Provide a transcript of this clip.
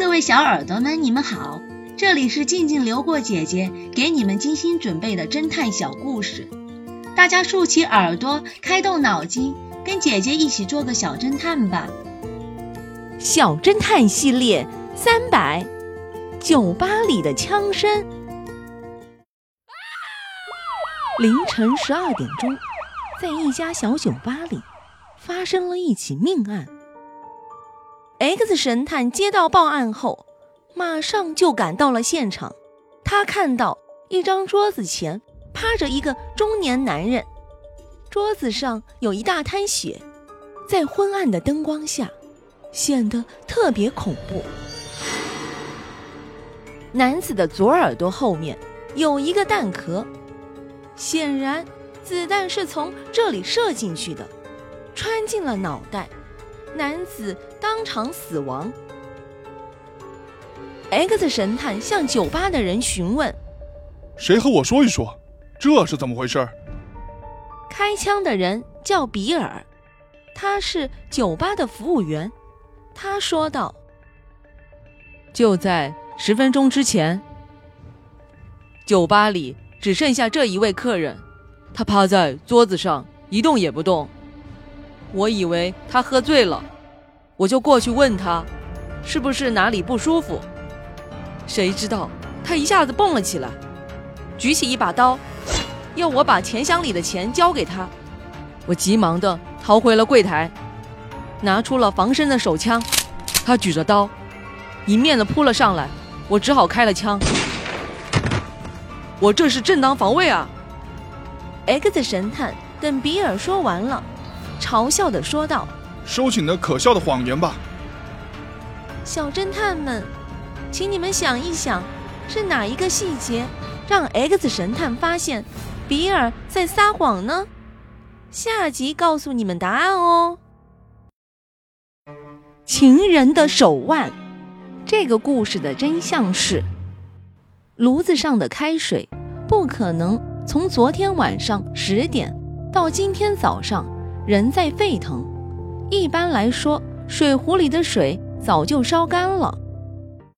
各位小耳朵们，你们好，这里是静静流过姐姐给你们精心准备的侦探小故事，大家竖起耳朵，开动脑筋，跟姐姐一起做个小侦探吧。小侦探系列三百，酒吧里的枪声。凌晨十二点钟，在一家小酒吧里，发生了一起命案。X 神探接到报案后，马上就赶到了现场。他看到一张桌子前趴着一个中年男人，桌子上有一大滩血，在昏暗的灯光下。显得特别恐怖。男子的左耳朵后面有一个弹壳，显然子弹是从这里射进去的，穿进了脑袋，男子当场死亡。X 神探向酒吧的人询问：“谁和我说一说，这是怎么回事？”开枪的人叫比尔，他是酒吧的服务员。他说道：“就在十分钟之前，酒吧里只剩下这一位客人，他趴在桌子上一动也不动。我以为他喝醉了，我就过去问他，是不是哪里不舒服？谁知道他一下子蹦了起来，举起一把刀，要我把钱箱里的钱交给他。我急忙的逃回了柜台。”拿出了防身的手枪，他举着刀，迎面的扑了上来，我只好开了枪。我这是正当防卫啊！X 神探等比尔说完了，嘲笑的说道：“收起你的可笑的谎言吧！”小侦探们，请你们想一想，是哪一个细节让 X 神探发现比尔在撒谎呢？下集告诉你们答案哦。情人的手腕，这个故事的真相是：炉子上的开水不可能从昨天晚上十点到今天早上人在沸腾。一般来说，水壶里的水早就烧干了。